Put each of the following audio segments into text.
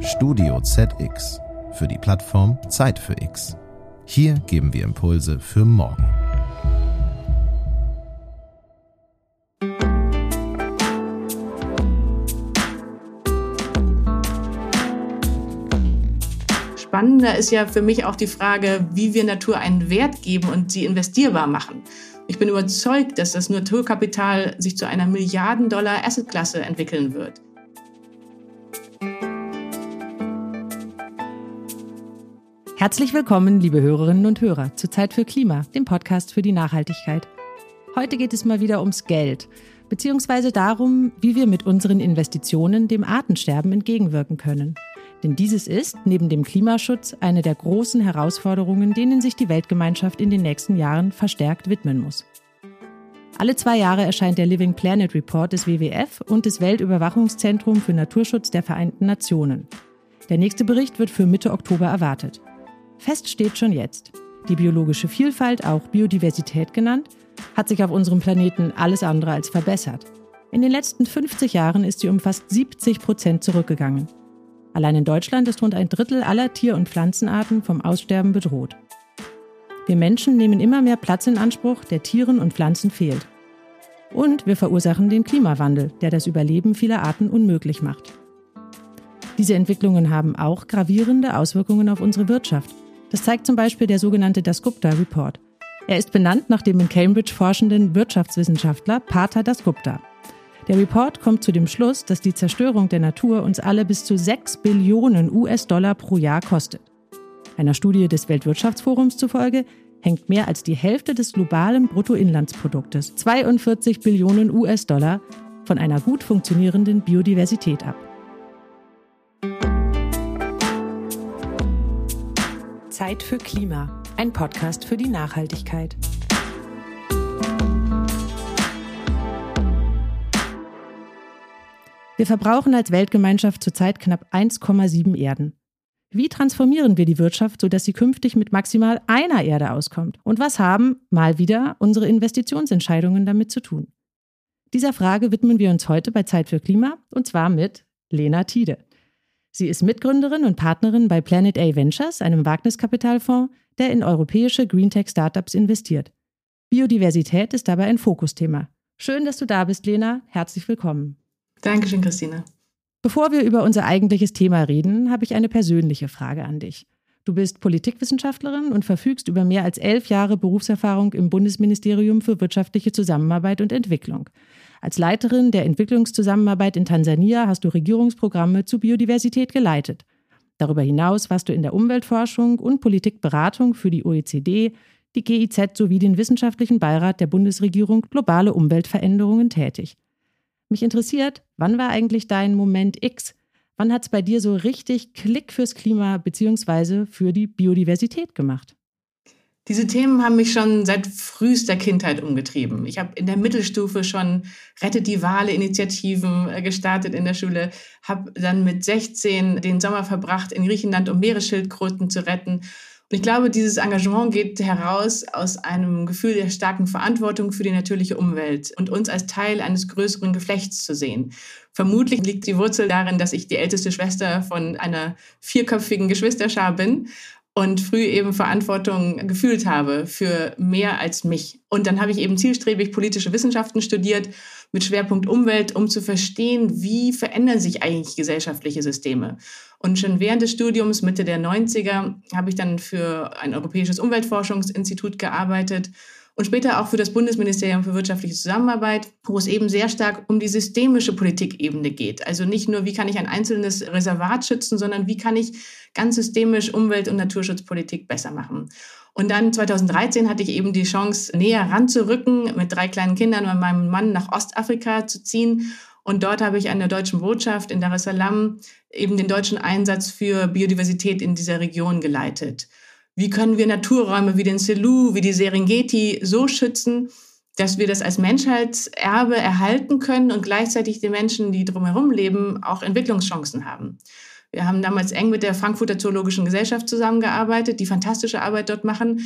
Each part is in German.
Studio ZX für die Plattform Zeit für X. Hier geben wir Impulse für morgen. Spannender ist ja für mich auch die Frage, wie wir Natur einen Wert geben und sie investierbar machen. Ich bin überzeugt, dass das Naturkapital sich zu einer Milliarden-Dollar-Assetklasse entwickeln wird. Herzlich willkommen, liebe Hörerinnen und Hörer, zu Zeit für Klima, dem Podcast für die Nachhaltigkeit. Heute geht es mal wieder ums Geld, beziehungsweise darum, wie wir mit unseren Investitionen dem Artensterben entgegenwirken können. Denn dieses ist, neben dem Klimaschutz, eine der großen Herausforderungen, denen sich die Weltgemeinschaft in den nächsten Jahren verstärkt widmen muss. Alle zwei Jahre erscheint der Living Planet Report des WWF und des Weltüberwachungszentrums für Naturschutz der Vereinten Nationen. Der nächste Bericht wird für Mitte Oktober erwartet. Fest steht schon jetzt. Die biologische Vielfalt, auch Biodiversität genannt, hat sich auf unserem Planeten alles andere als verbessert. In den letzten 50 Jahren ist sie um fast 70 Prozent zurückgegangen. Allein in Deutschland ist rund ein Drittel aller Tier- und Pflanzenarten vom Aussterben bedroht. Wir Menschen nehmen immer mehr Platz in Anspruch, der Tieren und Pflanzen fehlt. Und wir verursachen den Klimawandel, der das Überleben vieler Arten unmöglich macht. Diese Entwicklungen haben auch gravierende Auswirkungen auf unsere Wirtschaft. Das zeigt zum Beispiel der sogenannte Dasgupta Report. Er ist benannt nach dem in Cambridge forschenden Wirtschaftswissenschaftler Pater Dasgupta. Der Report kommt zu dem Schluss, dass die Zerstörung der Natur uns alle bis zu 6 Billionen US-Dollar pro Jahr kostet. Einer Studie des Weltwirtschaftsforums zufolge hängt mehr als die Hälfte des globalen Bruttoinlandsproduktes, 42 Billionen US-Dollar, von einer gut funktionierenden Biodiversität ab. Zeit für Klima, ein Podcast für die Nachhaltigkeit. Wir verbrauchen als Weltgemeinschaft zurzeit knapp 1,7 Erden. Wie transformieren wir die Wirtschaft, sodass sie künftig mit maximal einer Erde auskommt? Und was haben, mal wieder, unsere Investitionsentscheidungen damit zu tun? Dieser Frage widmen wir uns heute bei Zeit für Klima und zwar mit Lena Tiede. Sie ist Mitgründerin und Partnerin bei Planet A Ventures, einem Wagniskapitalfonds, der in europäische Greentech-Startups investiert. Biodiversität ist dabei ein Fokusthema. Schön, dass du da bist, Lena. Herzlich willkommen. Dankeschön, Christine. Bevor wir über unser eigentliches Thema reden, habe ich eine persönliche Frage an dich. Du bist Politikwissenschaftlerin und verfügst über mehr als elf Jahre Berufserfahrung im Bundesministerium für wirtschaftliche Zusammenarbeit und Entwicklung. Als Leiterin der Entwicklungszusammenarbeit in Tansania hast du Regierungsprogramme zu Biodiversität geleitet. Darüber hinaus warst du in der Umweltforschung und Politikberatung für die OECD, die GIZ sowie den Wissenschaftlichen Beirat der Bundesregierung Globale Umweltveränderungen tätig. Mich interessiert, wann war eigentlich dein Moment X? Wann hat es bei dir so richtig Klick fürs Klima bzw. für die Biodiversität gemacht? Diese Themen haben mich schon seit frühester Kindheit umgetrieben. Ich habe in der Mittelstufe schon Rettet die Wale Initiativen äh, gestartet in der Schule, habe dann mit 16 den Sommer verbracht in Griechenland, um Meeresschildkröten zu retten. Und ich glaube, dieses Engagement geht heraus aus einem Gefühl der starken Verantwortung für die natürliche Umwelt und uns als Teil eines größeren Geflechts zu sehen. Vermutlich liegt die Wurzel darin, dass ich die älteste Schwester von einer vierköpfigen Geschwisterschar bin und früh eben Verantwortung gefühlt habe für mehr als mich. Und dann habe ich eben zielstrebig politische Wissenschaften studiert mit Schwerpunkt Umwelt, um zu verstehen, wie verändern sich eigentlich gesellschaftliche Systeme. Und schon während des Studiums, Mitte der 90er, habe ich dann für ein europäisches Umweltforschungsinstitut gearbeitet und später auch für das Bundesministerium für wirtschaftliche Zusammenarbeit, wo es eben sehr stark um die systemische Politikebene geht. Also nicht nur, wie kann ich ein einzelnes Reservat schützen, sondern wie kann ich ganz systemisch Umwelt- und Naturschutzpolitik besser machen. Und dann 2013 hatte ich eben die Chance, näher ranzurücken, mit drei kleinen Kindern und meinem Mann nach Ostafrika zu ziehen. Und dort habe ich an der deutschen Botschaft in Dar es Salaam eben den deutschen Einsatz für Biodiversität in dieser Region geleitet. Wie können wir Naturräume wie den Selou, wie die Serengeti so schützen, dass wir das als Menschheitserbe erhalten können und gleichzeitig die Menschen, die drumherum leben, auch Entwicklungschancen haben. Wir haben damals eng mit der Frankfurter Zoologischen Gesellschaft zusammengearbeitet, die fantastische Arbeit dort machen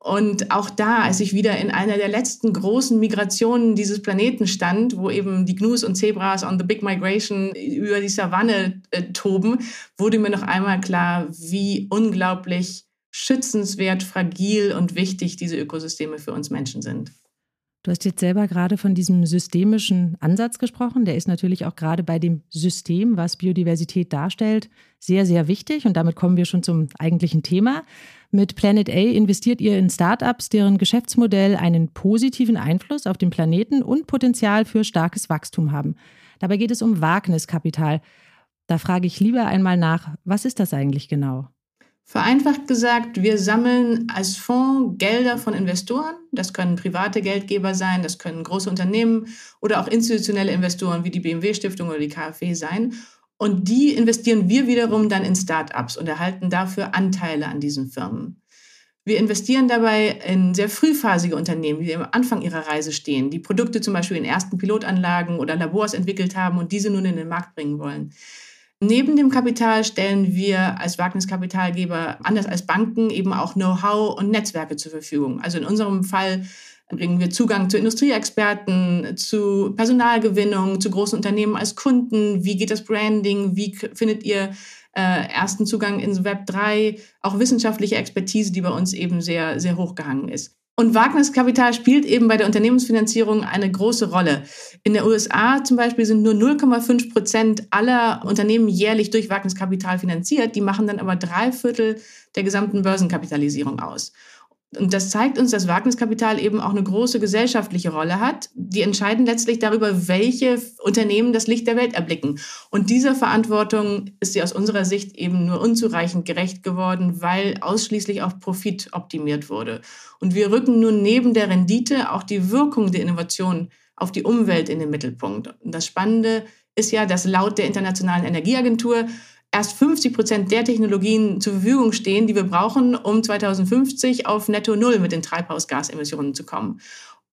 Und auch da, als ich wieder in einer der letzten großen Migrationen dieses Planeten stand, wo eben die Gnus und Zebras on the Big Migration über die Savanne äh, toben, wurde mir noch einmal klar, wie unglaublich schützenswert, fragil und wichtig diese Ökosysteme für uns Menschen sind. Du hast jetzt selber gerade von diesem systemischen Ansatz gesprochen. Der ist natürlich auch gerade bei dem System, was Biodiversität darstellt, sehr, sehr wichtig. Und damit kommen wir schon zum eigentlichen Thema. Mit Planet A investiert ihr in Startups, deren Geschäftsmodell einen positiven Einfluss auf den Planeten und Potenzial für starkes Wachstum haben. Dabei geht es um Wagniskapital. Da frage ich lieber einmal nach, was ist das eigentlich genau? Vereinfacht gesagt, wir sammeln als Fonds Gelder von Investoren. Das können private Geldgeber sein, das können große Unternehmen oder auch institutionelle Investoren wie die BMW Stiftung oder die KfW sein. Und die investieren wir wiederum dann in Start-ups und erhalten dafür Anteile an diesen Firmen. Wir investieren dabei in sehr frühphasige Unternehmen, die am Anfang ihrer Reise stehen, die Produkte zum Beispiel in ersten Pilotanlagen oder Labors entwickelt haben und diese nun in den Markt bringen wollen. Neben dem Kapital stellen wir als Wagniskapitalgeber, anders als Banken, eben auch Know-how und Netzwerke zur Verfügung. Also in unserem Fall bringen wir Zugang zu Industrieexperten, zu Personalgewinnung, zu großen Unternehmen als Kunden. Wie geht das Branding? Wie findet ihr äh, ersten Zugang ins Web 3? Auch wissenschaftliche Expertise, die bei uns eben sehr, sehr hochgehangen ist. Und Wagniskapital spielt eben bei der Unternehmensfinanzierung eine große Rolle. In der USA zum Beispiel sind nur 0,5 Prozent aller Unternehmen jährlich durch Wagniskapital finanziert. Die machen dann aber drei Viertel der gesamten Börsenkapitalisierung aus. Und das zeigt uns, dass Wagniskapital eben auch eine große gesellschaftliche Rolle hat. Die entscheiden letztlich darüber, welche Unternehmen das Licht der Welt erblicken. Und dieser Verantwortung ist sie aus unserer Sicht eben nur unzureichend gerecht geworden, weil ausschließlich auf Profit optimiert wurde. Und wir rücken nun neben der Rendite auch die Wirkung der Innovation auf die Umwelt in den Mittelpunkt. Und das Spannende ist ja, dass laut der Internationalen Energieagentur erst 50 Prozent der Technologien zur Verfügung stehen, die wir brauchen, um 2050 auf Netto Null mit den Treibhausgasemissionen zu kommen.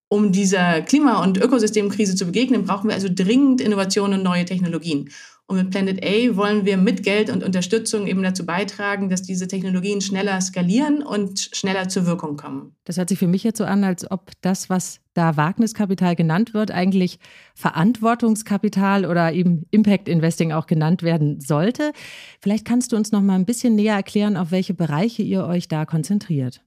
Um dieser Klima- und Ökosystemkrise zu begegnen, brauchen wir also dringend Innovationen und neue Technologien. Und mit Planet A wollen wir mit Geld und Unterstützung eben dazu beitragen, dass diese Technologien schneller skalieren und schneller zur Wirkung kommen. Das hört sich für mich jetzt so an, als ob das, was da Wagniskapital genannt wird, eigentlich Verantwortungskapital oder eben Impact Investing auch genannt werden sollte. Vielleicht kannst du uns noch mal ein bisschen näher erklären, auf welche Bereiche ihr euch da konzentriert.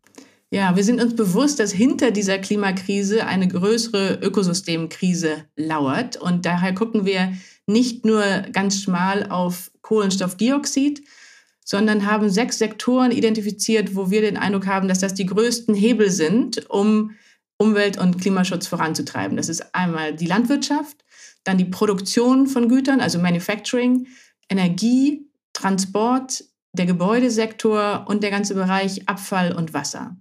Ja, wir sind uns bewusst, dass hinter dieser Klimakrise eine größere Ökosystemkrise lauert. Und daher gucken wir nicht nur ganz schmal auf Kohlenstoffdioxid, sondern haben sechs Sektoren identifiziert, wo wir den Eindruck haben, dass das die größten Hebel sind, um Umwelt- und Klimaschutz voranzutreiben. Das ist einmal die Landwirtschaft, dann die Produktion von Gütern, also Manufacturing, Energie, Transport, der Gebäudesektor und der ganze Bereich Abfall und Wasser.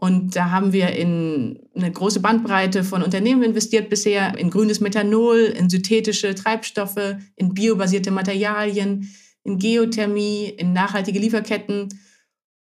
Und da haben wir in eine große Bandbreite von Unternehmen investiert bisher, in grünes Methanol, in synthetische Treibstoffe, in biobasierte Materialien, in Geothermie, in nachhaltige Lieferketten.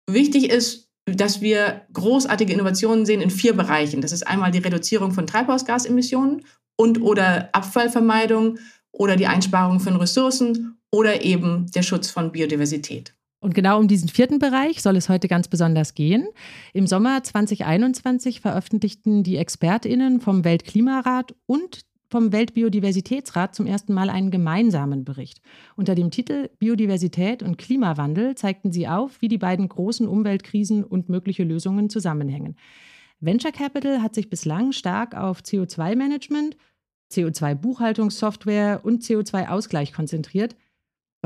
Wichtig ist, dass wir großartige Innovationen sehen in vier Bereichen. Das ist einmal die Reduzierung von Treibhausgasemissionen und oder Abfallvermeidung oder die Einsparung von Ressourcen oder eben der Schutz von Biodiversität. Und genau um diesen vierten Bereich soll es heute ganz besonders gehen. Im Sommer 2021 veröffentlichten die ExpertInnen vom Weltklimarat und vom Weltbiodiversitätsrat zum ersten Mal einen gemeinsamen Bericht. Unter dem Titel Biodiversität und Klimawandel zeigten sie auf, wie die beiden großen Umweltkrisen und mögliche Lösungen zusammenhängen. Venture Capital hat sich bislang stark auf CO2-Management, CO2-Buchhaltungssoftware und CO2-Ausgleich konzentriert.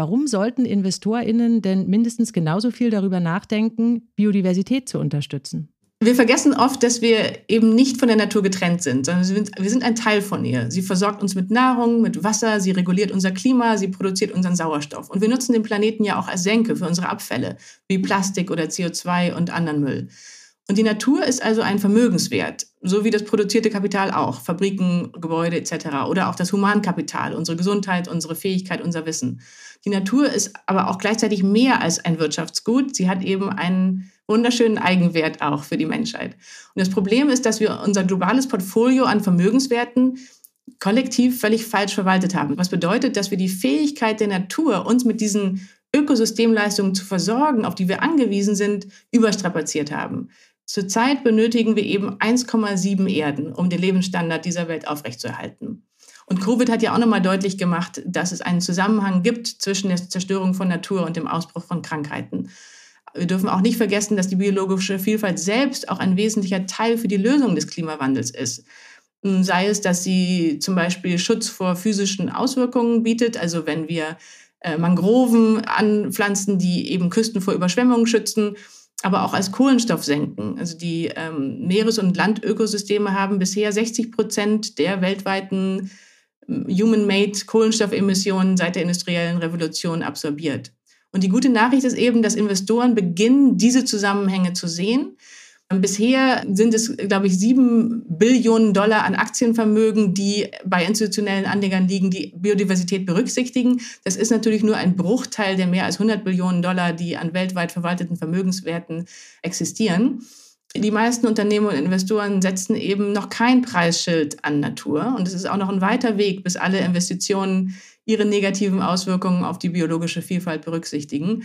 Warum sollten InvestorInnen denn mindestens genauso viel darüber nachdenken, Biodiversität zu unterstützen? Wir vergessen oft, dass wir eben nicht von der Natur getrennt sind, sondern wir sind ein Teil von ihr. Sie versorgt uns mit Nahrung, mit Wasser, sie reguliert unser Klima, sie produziert unseren Sauerstoff. Und wir nutzen den Planeten ja auch als Senke für unsere Abfälle, wie Plastik oder CO2 und anderen Müll. Und die Natur ist also ein Vermögenswert, so wie das produzierte Kapital auch, Fabriken, Gebäude etc. Oder auch das Humankapital, unsere Gesundheit, unsere Fähigkeit, unser Wissen. Die Natur ist aber auch gleichzeitig mehr als ein Wirtschaftsgut. Sie hat eben einen wunderschönen Eigenwert auch für die Menschheit. Und das Problem ist, dass wir unser globales Portfolio an Vermögenswerten kollektiv völlig falsch verwaltet haben. Was bedeutet, dass wir die Fähigkeit der Natur, uns mit diesen Ökosystemleistungen zu versorgen, auf die wir angewiesen sind, überstrapaziert haben. Zurzeit benötigen wir eben 1,7 Erden, um den Lebensstandard dieser Welt aufrechtzuerhalten. Und Covid hat ja auch nochmal deutlich gemacht, dass es einen Zusammenhang gibt zwischen der Zerstörung von Natur und dem Ausbruch von Krankheiten. Wir dürfen auch nicht vergessen, dass die biologische Vielfalt selbst auch ein wesentlicher Teil für die Lösung des Klimawandels ist. Sei es, dass sie zum Beispiel Schutz vor physischen Auswirkungen bietet, also wenn wir äh, Mangroven anpflanzen, die eben Küsten vor Überschwemmungen schützen, aber auch als Kohlenstoff senken. Also die ähm, Meeres- und Landökosysteme haben bisher 60 Prozent der weltweiten human-made Kohlenstoffemissionen seit der industriellen Revolution absorbiert. Und die gute Nachricht ist eben, dass Investoren beginnen, diese Zusammenhänge zu sehen Bisher sind es, glaube ich, sieben Billionen Dollar an Aktienvermögen, die bei institutionellen Anlegern liegen, die Biodiversität berücksichtigen. Das ist natürlich nur ein Bruchteil der mehr als 100 Billionen Dollar, die an weltweit verwalteten Vermögenswerten existieren. Die meisten Unternehmen und Investoren setzen eben noch kein Preisschild an Natur. Und es ist auch noch ein weiter Weg, bis alle Investitionen ihre negativen Auswirkungen auf die biologische Vielfalt berücksichtigen.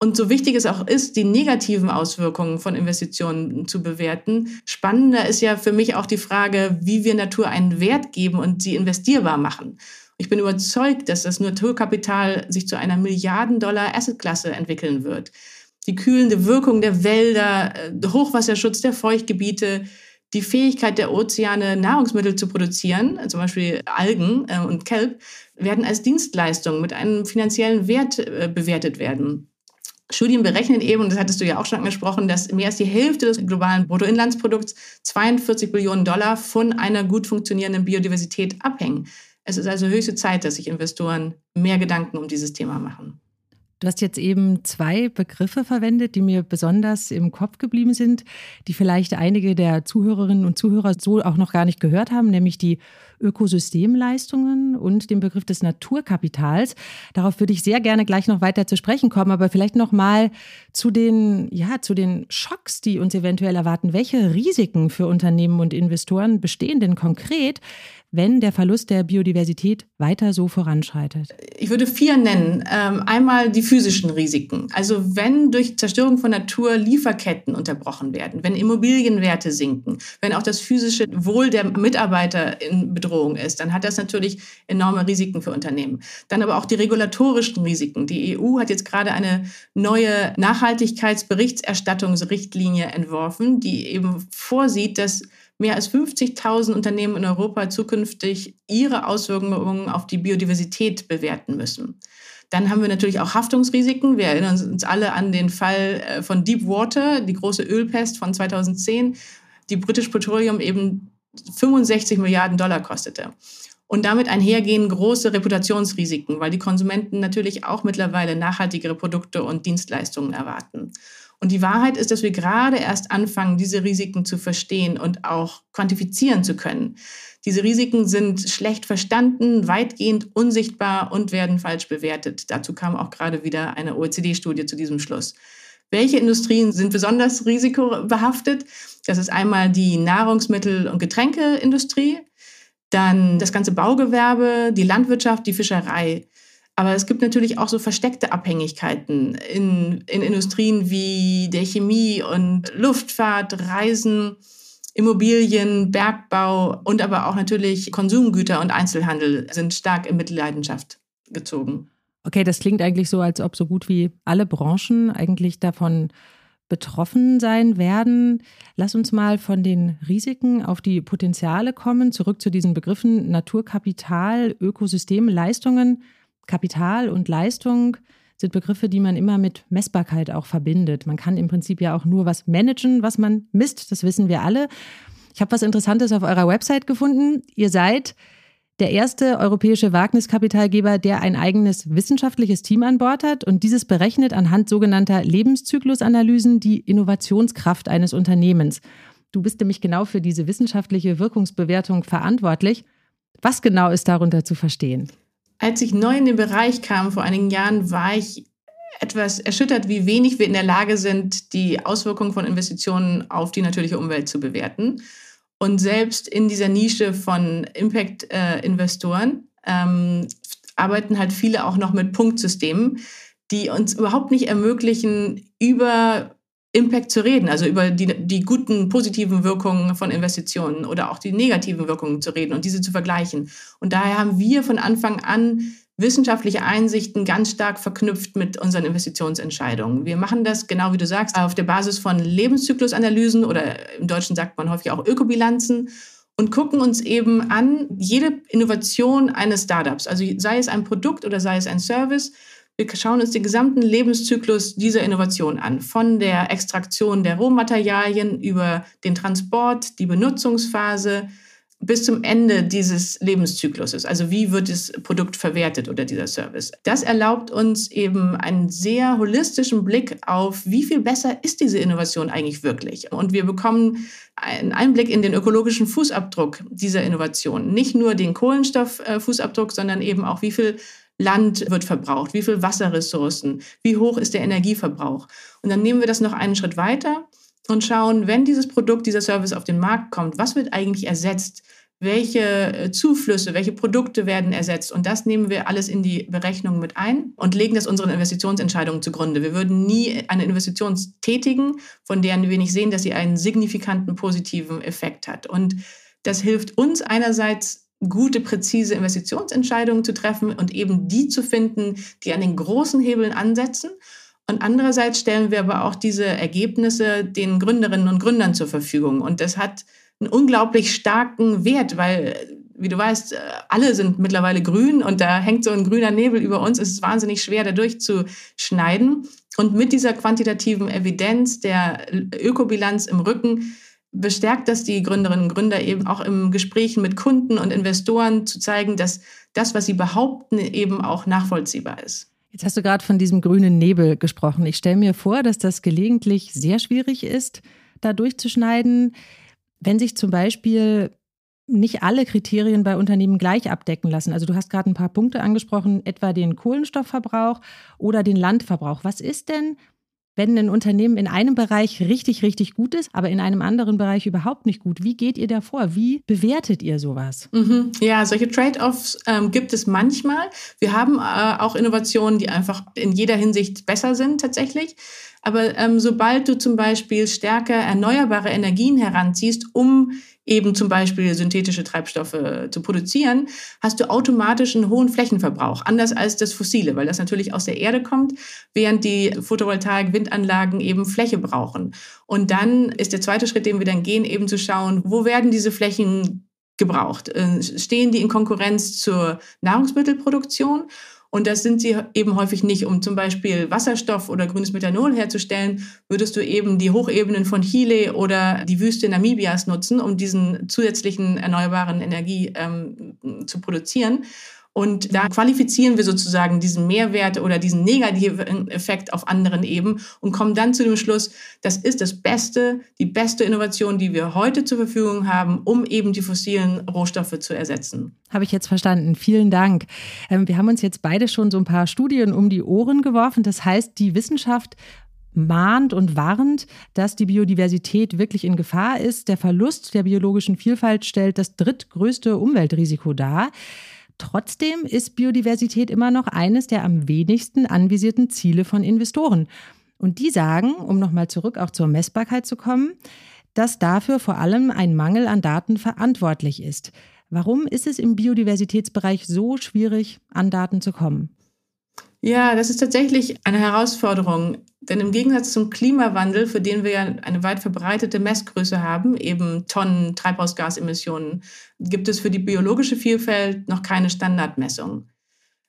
Und so wichtig es auch ist, die negativen Auswirkungen von Investitionen zu bewerten, spannender ist ja für mich auch die Frage, wie wir Natur einen Wert geben und sie investierbar machen. Ich bin überzeugt, dass das Naturkapital sich zu einer Milliarden-Dollar-Assetklasse entwickeln wird. Die kühlende Wirkung der Wälder, der äh, Hochwasserschutz der Feuchtgebiete, die Fähigkeit der Ozeane, Nahrungsmittel zu produzieren, zum Beispiel Algen äh, und Kelp, werden als Dienstleistung mit einem finanziellen Wert äh, bewertet werden. Studien berechnen eben, und das hattest du ja auch schon angesprochen, dass mehr als die Hälfte des globalen Bruttoinlandsprodukts, 42 Billionen Dollar, von einer gut funktionierenden Biodiversität abhängen. Es ist also höchste Zeit, dass sich Investoren mehr Gedanken um dieses Thema machen. Du hast jetzt eben zwei Begriffe verwendet, die mir besonders im Kopf geblieben sind, die vielleicht einige der Zuhörerinnen und Zuhörer so auch noch gar nicht gehört haben, nämlich die Ökosystemleistungen und den Begriff des Naturkapitals. Darauf würde ich sehr gerne gleich noch weiter zu sprechen kommen, aber vielleicht noch mal zu den ja, zu den Schocks, die uns eventuell erwarten. Welche Risiken für Unternehmen und Investoren bestehen denn konkret, wenn der Verlust der Biodiversität weiter so voranschreitet? Ich würde vier nennen. Ähm, einmal die physischen Risiken. Also wenn durch Zerstörung von Natur Lieferketten unterbrochen werden, wenn Immobilienwerte sinken, wenn auch das physische Wohl der Mitarbeiter in Bedrohung ist, dann hat das natürlich enorme Risiken für Unternehmen. Dann aber auch die regulatorischen Risiken. Die EU hat jetzt gerade eine neue Nachhaltigkeitsberichterstattungsrichtlinie entworfen, die eben vorsieht, dass mehr als 50.000 Unternehmen in Europa zukünftig ihre Auswirkungen auf die Biodiversität bewerten müssen. Dann haben wir natürlich auch Haftungsrisiken. Wir erinnern uns alle an den Fall äh, von Deepwater, die große Ölpest von 2010, die British Petroleum eben 65 Milliarden Dollar kostete. Und damit einhergehen große Reputationsrisiken, weil die Konsumenten natürlich auch mittlerweile nachhaltigere Produkte und Dienstleistungen erwarten. Und die Wahrheit ist, dass wir gerade erst anfangen, diese Risiken zu verstehen und auch quantifizieren zu können. Diese Risiken sind schlecht verstanden, weitgehend unsichtbar und werden falsch bewertet. Dazu kam auch gerade wieder eine OECD-Studie zu diesem Schluss. Welche Industrien sind besonders risikobehaftet? Das ist einmal die Nahrungsmittel- und Getränkeindustrie, dann das ganze Baugewerbe, die Landwirtschaft, die Fischerei. Aber es gibt natürlich auch so versteckte Abhängigkeiten in, in Industrien wie der Chemie und Luftfahrt, Reisen, Immobilien, Bergbau und aber auch natürlich Konsumgüter und Einzelhandel sind stark in Mitleidenschaft gezogen. Okay, das klingt eigentlich so, als ob so gut wie alle Branchen eigentlich davon betroffen sein werden. Lass uns mal von den Risiken auf die Potenziale kommen, zurück zu diesen Begriffen Naturkapital, Ökosystem, Leistungen. Kapital und Leistung sind Begriffe, die man immer mit Messbarkeit auch verbindet. Man kann im Prinzip ja auch nur was managen, was man misst, das wissen wir alle. Ich habe was Interessantes auf eurer Website gefunden. Ihr seid der erste europäische Wagniskapitalgeber, der ein eigenes wissenschaftliches Team an Bord hat und dieses berechnet anhand sogenannter Lebenszyklusanalysen die Innovationskraft eines Unternehmens. Du bist nämlich genau für diese wissenschaftliche Wirkungsbewertung verantwortlich. Was genau ist darunter zu verstehen? Als ich neu in den Bereich kam vor einigen Jahren, war ich etwas erschüttert, wie wenig wir in der Lage sind, die Auswirkungen von Investitionen auf die natürliche Umwelt zu bewerten. Und selbst in dieser Nische von Impact-Investoren ähm, arbeiten halt viele auch noch mit Punktsystemen, die uns überhaupt nicht ermöglichen, über Impact zu reden, also über die, die guten, positiven Wirkungen von Investitionen oder auch die negativen Wirkungen zu reden und diese zu vergleichen. Und daher haben wir von Anfang an wissenschaftliche Einsichten ganz stark verknüpft mit unseren Investitionsentscheidungen. Wir machen das, genau wie du sagst, auf der Basis von Lebenszyklusanalysen oder im Deutschen sagt man häufig auch Ökobilanzen und gucken uns eben an jede Innovation eines Startups, also sei es ein Produkt oder sei es ein Service, wir schauen uns den gesamten Lebenszyklus dieser Innovation an, von der Extraktion der Rohmaterialien über den Transport, die Benutzungsphase bis zum Ende dieses Lebenszykluses. Also wie wird das Produkt verwertet oder dieser Service. Das erlaubt uns eben einen sehr holistischen Blick auf, wie viel besser ist diese Innovation eigentlich wirklich. Und wir bekommen einen Einblick in den ökologischen Fußabdruck dieser Innovation. Nicht nur den Kohlenstofffußabdruck, sondern eben auch, wie viel Land wird verbraucht, wie viel Wasserressourcen, wie hoch ist der Energieverbrauch. Und dann nehmen wir das noch einen Schritt weiter und schauen, wenn dieses Produkt, dieser Service auf den Markt kommt, was wird eigentlich ersetzt? Welche äh, Zuflüsse, welche Produkte werden ersetzt? Und das nehmen wir alles in die Berechnung mit ein und legen das unseren Investitionsentscheidungen zugrunde. Wir würden nie eine Investition tätigen, von der wir nicht sehen, dass sie einen signifikanten positiven Effekt hat. Und das hilft uns einerseits gute, präzise Investitionsentscheidungen zu treffen und eben die zu finden, die an den großen Hebeln ansetzen. Und andererseits stellen wir aber auch diese Ergebnisse den Gründerinnen und Gründern zur Verfügung. Und das hat einen unglaublich starken Wert, weil, wie du weißt, alle sind mittlerweile grün und da hängt so ein grüner Nebel über uns. Es ist wahnsinnig schwer, da durchzuschneiden. Und mit dieser quantitativen Evidenz der Ökobilanz im Rücken bestärkt das die Gründerinnen und Gründer eben auch im Gesprächen mit Kunden und Investoren zu zeigen, dass das, was sie behaupten, eben auch nachvollziehbar ist. Jetzt hast du gerade von diesem grünen Nebel gesprochen. Ich stelle mir vor, dass das gelegentlich sehr schwierig ist, da durchzuschneiden, wenn sich zum Beispiel nicht alle Kriterien bei Unternehmen gleich abdecken lassen. Also du hast gerade ein paar Punkte angesprochen, etwa den Kohlenstoffverbrauch oder den Landverbrauch. Was ist denn, wenn ein Unternehmen in einem Bereich richtig, richtig gut ist, aber in einem anderen Bereich überhaupt nicht gut. Wie geht ihr da vor? Wie bewertet ihr sowas? Mhm. Ja, solche Trade-offs ähm, gibt es manchmal. Wir haben äh, auch Innovationen, die einfach in jeder Hinsicht besser sind tatsächlich. Aber ähm, sobald du zum Beispiel stärker erneuerbare Energien heranziehst, um eben zum Beispiel synthetische Treibstoffe zu produzieren, hast du automatisch einen hohen Flächenverbrauch, anders als das Fossile, weil das natürlich aus der Erde kommt, während die Photovoltaik-Windanlagen eben Fläche brauchen. Und dann ist der zweite Schritt, den wir dann gehen, eben zu schauen, wo werden diese Flächen gebraucht? Äh, stehen die in Konkurrenz zur Nahrungsmittelproduktion? Und das sind sie eben häufig nicht. Um zum Beispiel Wasserstoff oder grünes Methanol herzustellen, würdest du eben die Hochebenen von Chile oder die Wüste Namibias nutzen, um diesen zusätzlichen erneuerbaren Energie ähm, zu produzieren. Und da qualifizieren wir sozusagen diesen Mehrwert oder diesen negativen Effekt auf anderen Ebenen und kommen dann zu dem Schluss, das ist das Beste, die beste Innovation, die wir heute zur Verfügung haben, um eben die fossilen Rohstoffe zu ersetzen. Habe ich jetzt verstanden. Vielen Dank. Ähm, wir haben uns jetzt beide schon so ein paar Studien um die Ohren geworfen. Das heißt, die Wissenschaft mahnt und warnt, dass die Biodiversität wirklich in Gefahr ist. Der Verlust der biologischen Vielfalt stellt das drittgrößte Umweltrisiko dar. Trotzdem ist Biodiversität immer noch eines der am wenigsten anvisierten Ziele von Investoren. Und die sagen, um nochmal zurück auch zur Messbarkeit zu kommen, dass dafür vor allem ein Mangel an Daten verantwortlich ist. Warum ist es im Biodiversitätsbereich so schwierig, an Daten zu kommen? Ja, das ist tatsächlich eine Herausforderung. Denn im Gegensatz zum Klimawandel, für den wir ja eine weit verbreitete Messgröße haben, eben Tonnen Treibhausgasemissionen, gibt es für die biologische Vielfalt noch keine Standardmessung.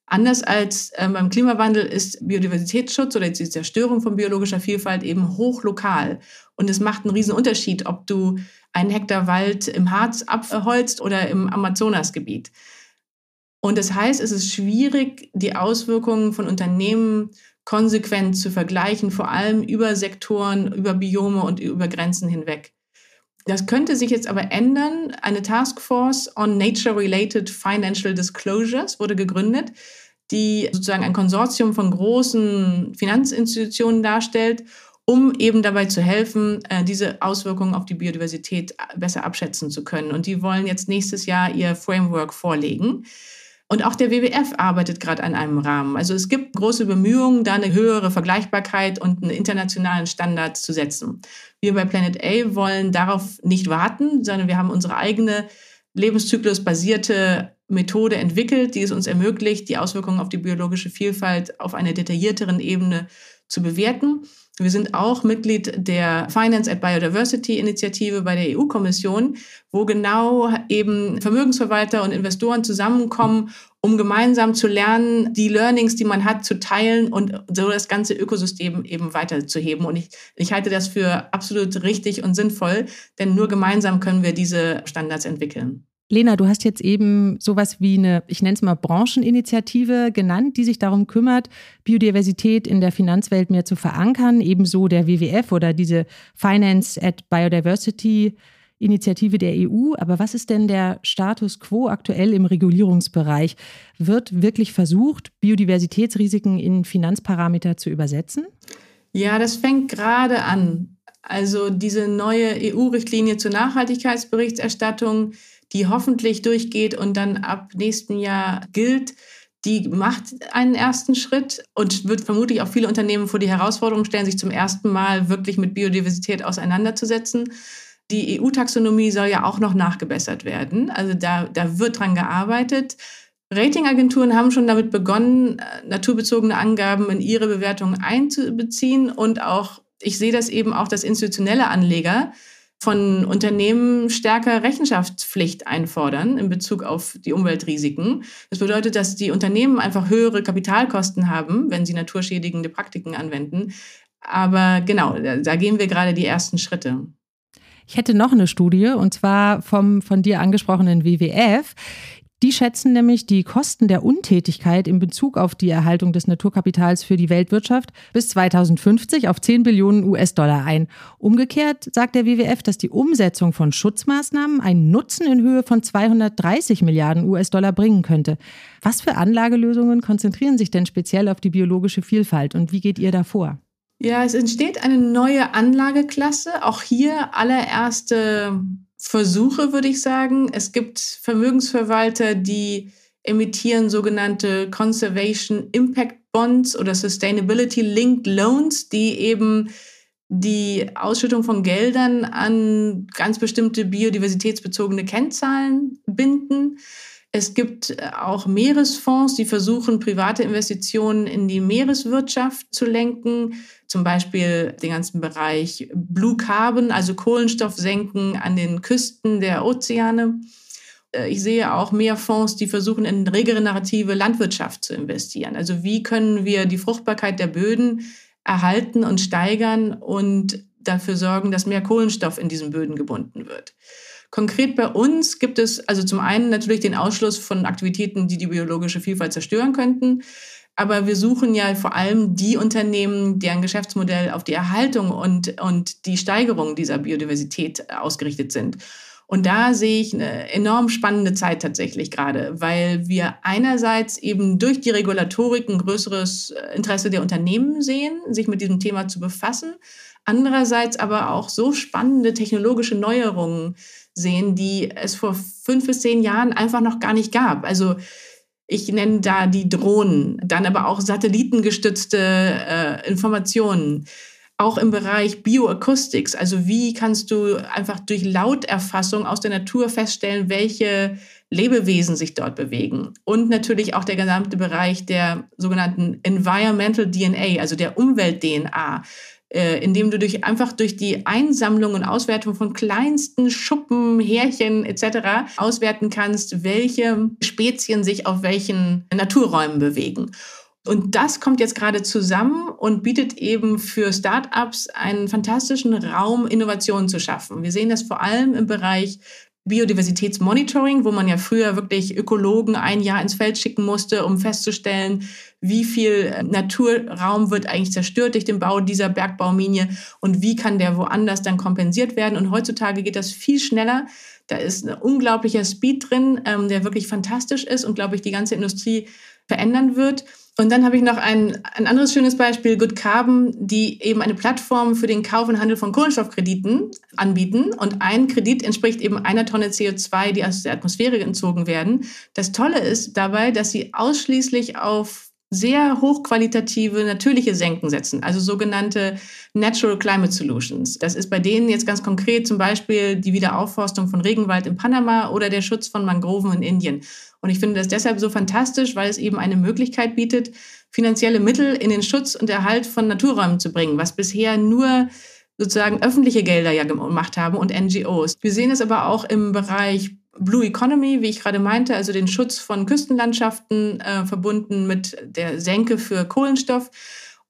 Anders als äh, beim Klimawandel ist Biodiversitätsschutz oder die Zerstörung von biologischer Vielfalt eben hochlokal. Und es macht einen riesen Unterschied, ob du einen Hektar Wald im Harz abholzt oder im Amazonasgebiet. Und das heißt, es ist schwierig, die Auswirkungen von Unternehmen konsequent zu vergleichen, vor allem über Sektoren, über Biome und über Grenzen hinweg. Das könnte sich jetzt aber ändern. Eine Taskforce on Nature-Related Financial Disclosures wurde gegründet, die sozusagen ein Konsortium von großen Finanzinstitutionen darstellt, um eben dabei zu helfen, äh, diese Auswirkungen auf die Biodiversität besser abschätzen zu können. Und die wollen jetzt nächstes Jahr ihr Framework vorlegen. Und auch der WWF arbeitet gerade an einem Rahmen. Also es gibt große Bemühungen, da eine höhere Vergleichbarkeit und einen internationalen Standard zu setzen. Wir bei Planet A wollen darauf nicht warten, sondern wir haben unsere eigene lebenszyklusbasierte Methode entwickelt, die es uns ermöglicht, die Auswirkungen auf die biologische Vielfalt auf einer detaillierteren Ebene zu bewerten. Wir sind auch Mitglied der Finance at Biodiversity Initiative bei der EU-Kommission, wo genau eben Vermögensverwalter und Investoren zusammenkommen, um gemeinsam zu lernen, die Learnings, die man hat, zu teilen und so das ganze Ökosystem eben weiterzuheben. Und ich, ich halte das für absolut richtig und sinnvoll, denn nur gemeinsam können wir diese Standards entwickeln. Lena, du hast jetzt eben sowas wie eine, ich nenne es mal Brancheninitiative genannt, die sich darum kümmert, Biodiversität in der Finanzwelt mehr zu verankern, ebenso der WWF oder diese Finance at Biodiversity Initiative der EU. Aber was ist denn der Status quo aktuell im Regulierungsbereich? Wird wirklich versucht, Biodiversitätsrisiken in Finanzparameter zu übersetzen? Ja, das fängt gerade an. Also diese neue EU-Richtlinie zur Nachhaltigkeitsberichterstattung, die hoffentlich durchgeht und dann ab nächsten Jahr gilt, die macht einen ersten Schritt und wird vermutlich auch viele Unternehmen vor die Herausforderung stellen, sich zum ersten Mal wirklich mit Biodiversität auseinanderzusetzen. Die EU-Taxonomie soll ja auch noch nachgebessert werden. Also da, da wird dran gearbeitet. Ratingagenturen haben schon damit begonnen, äh, naturbezogene Angaben in ihre Bewertungen einzubeziehen und auch, ich sehe das eben auch, dass institutionelle Anleger von Unternehmen stärker Rechenschaftspflicht einfordern in Bezug auf die Umweltrisiken. Das bedeutet, dass die Unternehmen einfach höhere Kapitalkosten haben, wenn sie naturschädigende Praktiken anwenden. Aber genau, da gehen wir gerade die ersten Schritte. Ich hätte noch eine Studie, und zwar vom von dir angesprochenen WWF. Die schätzen nämlich die Kosten der Untätigkeit in Bezug auf die Erhaltung des Naturkapitals für die Weltwirtschaft bis 2050 auf 10 Billionen US-Dollar ein. Umgekehrt sagt der WWF, dass die Umsetzung von Schutzmaßnahmen einen Nutzen in Höhe von 230 Milliarden US-Dollar bringen könnte. Was für Anlagelösungen konzentrieren sich denn speziell auf die biologische Vielfalt und wie geht ihr da vor? Ja, es entsteht eine neue Anlageklasse. Auch hier allererste Versuche, würde ich sagen. Es gibt Vermögensverwalter, die emittieren sogenannte Conservation Impact Bonds oder Sustainability Linked Loans, die eben die Ausschüttung von Geldern an ganz bestimmte biodiversitätsbezogene Kennzahlen binden. Es gibt auch Meeresfonds, die versuchen, private Investitionen in die Meereswirtschaft zu lenken zum Beispiel den ganzen Bereich Blue Carbon, also Kohlenstoff senken an den Küsten der Ozeane. Äh, ich sehe auch mehr Fonds, die versuchen, in regenerative Landwirtschaft zu investieren. Also wie können wir die Fruchtbarkeit der Böden erhalten und steigern und dafür sorgen, dass mehr Kohlenstoff in diesen Böden gebunden wird. Konkret bei uns gibt es also zum einen natürlich den Ausschluss von Aktivitäten, die die biologische Vielfalt zerstören könnten. Aber wir suchen ja vor allem die Unternehmen, deren Geschäftsmodell auf die Erhaltung und, und die Steigerung dieser Biodiversität ausgerichtet sind. Und da sehe ich eine enorm spannende Zeit tatsächlich gerade, weil wir einerseits eben durch die Regulatorik ein größeres Interesse der Unternehmen sehen, sich mit diesem Thema zu befassen. Andererseits aber auch so spannende technologische Neuerungen sehen, die es vor fünf bis zehn Jahren einfach noch gar nicht gab. Also ich nenne da die Drohnen, dann aber auch satellitengestützte äh, Informationen. Auch im Bereich Bioacoustics, also wie kannst du einfach durch Lauterfassung aus der Natur feststellen, welche Lebewesen sich dort bewegen. Und natürlich auch der gesamte Bereich der sogenannten Environmental DNA, also der Umwelt-DNA äh, indem du durch, einfach durch die Einsammlung und Auswertung von kleinsten Schuppen, Härchen etc. auswerten kannst, welche Spezien sich auf welchen Naturräumen bewegen. Und das kommt jetzt gerade zusammen und bietet eben für Startups einen fantastischen Raum, Innovationen zu schaffen. Wir sehen das vor allem im Bereich Biodiversitätsmonitoring, wo man ja früher wirklich Ökologen ein Jahr ins Feld schicken musste, um festzustellen, wie viel Naturraum wird eigentlich zerstört durch den Bau dieser Bergbauminie und wie kann der woanders dann kompensiert werden. Und heutzutage geht das viel schneller. Da ist ein unglaublicher Speed drin, ähm, der wirklich fantastisch ist und, glaube ich, die ganze Industrie verändern wird. Und dann habe ich noch ein, ein anderes schönes Beispiel, Good Carbon, die eben eine Plattform für den Kauf und Handel von Kohlenstoffkrediten anbieten. Und ein Kredit entspricht eben einer Tonne CO2, die aus der Atmosphäre entzogen werden. Das Tolle ist dabei, dass sie ausschließlich auf sehr hochqualitative natürliche Senken setzen, also sogenannte Natural Climate Solutions. Das ist bei denen jetzt ganz konkret zum Beispiel die Wiederaufforstung von Regenwald in Panama oder der Schutz von Mangroven in Indien. Und ich finde das deshalb so fantastisch, weil es eben eine Möglichkeit bietet, finanzielle Mittel in den Schutz und Erhalt von Naturräumen zu bringen, was bisher nur sozusagen öffentliche Gelder ja gemacht haben und NGOs. Wir sehen es aber auch im Bereich Blue Economy, wie ich gerade meinte, also den Schutz von Küstenlandschaften äh, verbunden mit der Senke für Kohlenstoff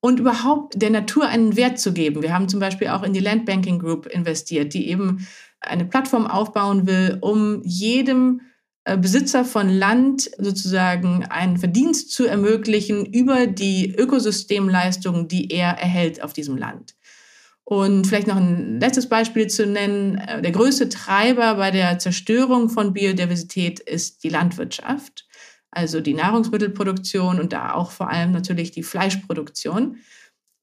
und überhaupt der Natur einen Wert zu geben. Wir haben zum Beispiel auch in die Land Banking Group investiert, die eben eine Plattform aufbauen will, um jedem Besitzer von Land sozusagen einen Verdienst zu ermöglichen über die Ökosystemleistungen, die er erhält auf diesem Land. Und vielleicht noch ein letztes Beispiel zu nennen. Äh, der größte Treiber bei der Zerstörung von Biodiversität ist die Landwirtschaft, also die Nahrungsmittelproduktion und da auch vor allem natürlich die Fleischproduktion.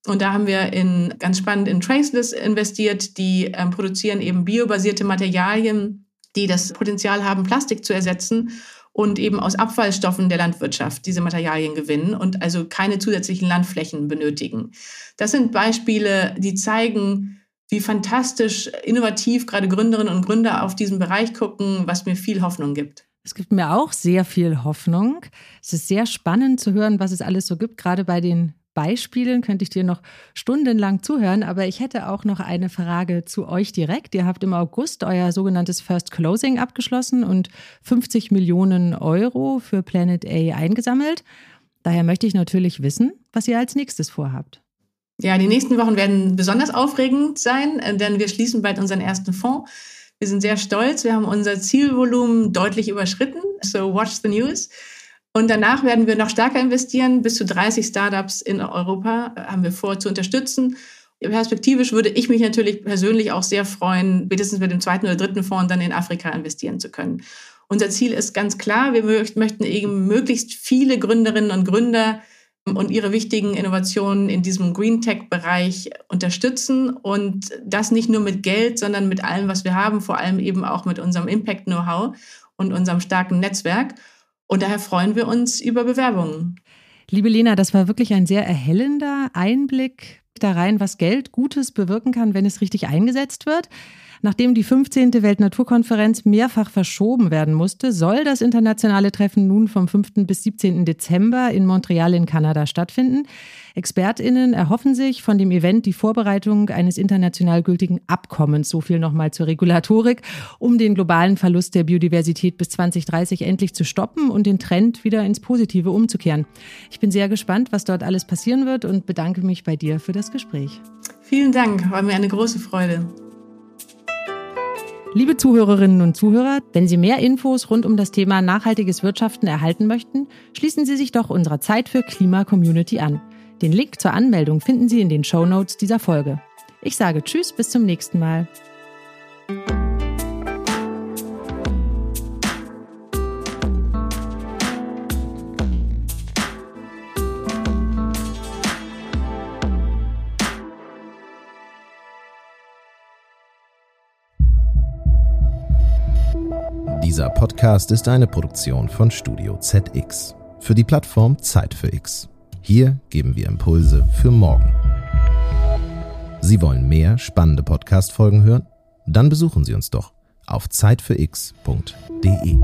Und da haben wir in, ganz spannend in Traceless investiert, die ähm, produzieren eben biobasierte Materialien, die das Potenzial haben, Plastik zu ersetzen und eben aus Abfallstoffen der Landwirtschaft diese Materialien gewinnen und also keine zusätzlichen Landflächen benötigen. Das sind Beispiele, die zeigen, wie fantastisch innovativ gerade Gründerinnen und Gründer auf diesen Bereich gucken, was mir viel Hoffnung gibt. Es gibt mir auch sehr viel Hoffnung. Es ist sehr spannend zu hören, was es alles so gibt, gerade bei den Beispielen könnte ich dir noch stundenlang zuhören, aber ich hätte auch noch eine Frage zu euch direkt. Ihr habt im August euer sogenanntes First Closing abgeschlossen und 50 Millionen Euro für Planet A eingesammelt. Daher möchte ich natürlich wissen, was ihr als nächstes vorhabt. Ja, die nächsten Wochen werden besonders aufregend sein, äh, denn wir schließen bald unseren ersten Fonds. Wir sind sehr stolz. Wir haben unser Zielvolumen deutlich überschritten. So watch the news. Und danach werden wir noch stärker investieren. Bis zu 30 Startups in Europa haben wir vor zu unterstützen. Perspektivisch würde ich mich natürlich persönlich auch sehr freuen, spätestens mit dem zweiten oder dritten Fonds dann in Afrika investieren zu können. Unser Ziel ist ganz klar, wir möchten eben möglichst viele Gründerinnen und Gründer und ihre wichtigen Innovationen in diesem Green Tech-Bereich unterstützen und das nicht nur mit Geld, sondern mit allem, was wir haben, vor allem eben auch mit unserem Impact-Know-how und unserem starken Netzwerk. Und daher freuen wir uns über Bewerbungen. Liebe Lena, das war wirklich ein sehr erhellender Einblick da rein, was Geld Gutes bewirken kann, wenn es richtig eingesetzt wird. Nachdem die 15. Weltnaturkonferenz mehrfach verschoben werden musste, soll das internationale Treffen nun vom 5. bis 17. Dezember in Montreal in Kanada stattfinden. Expertinnen erhoffen sich von dem Event die Vorbereitung eines international gültigen Abkommens, so viel nochmal zur Regulatorik, um den globalen Verlust der Biodiversität bis 2030 endlich zu stoppen und den Trend wieder ins Positive umzukehren. Ich bin sehr gespannt, was dort alles passieren wird und bedanke mich bei dir für das Gespräch. Vielen Dank, war mir eine große Freude. Liebe Zuhörerinnen und Zuhörer, wenn Sie mehr Infos rund um das Thema nachhaltiges Wirtschaften erhalten möchten, schließen Sie sich doch unserer Zeit für Klima Community an. Den Link zur Anmeldung finden Sie in den Show Notes dieser Folge. Ich sage Tschüss, bis zum nächsten Mal. Dieser Podcast ist eine Produktion von Studio ZX für die Plattform Zeit für X. Hier geben wir Impulse für morgen. Sie wollen mehr spannende Podcast-Folgen hören? Dann besuchen Sie uns doch auf zeitfürx.de.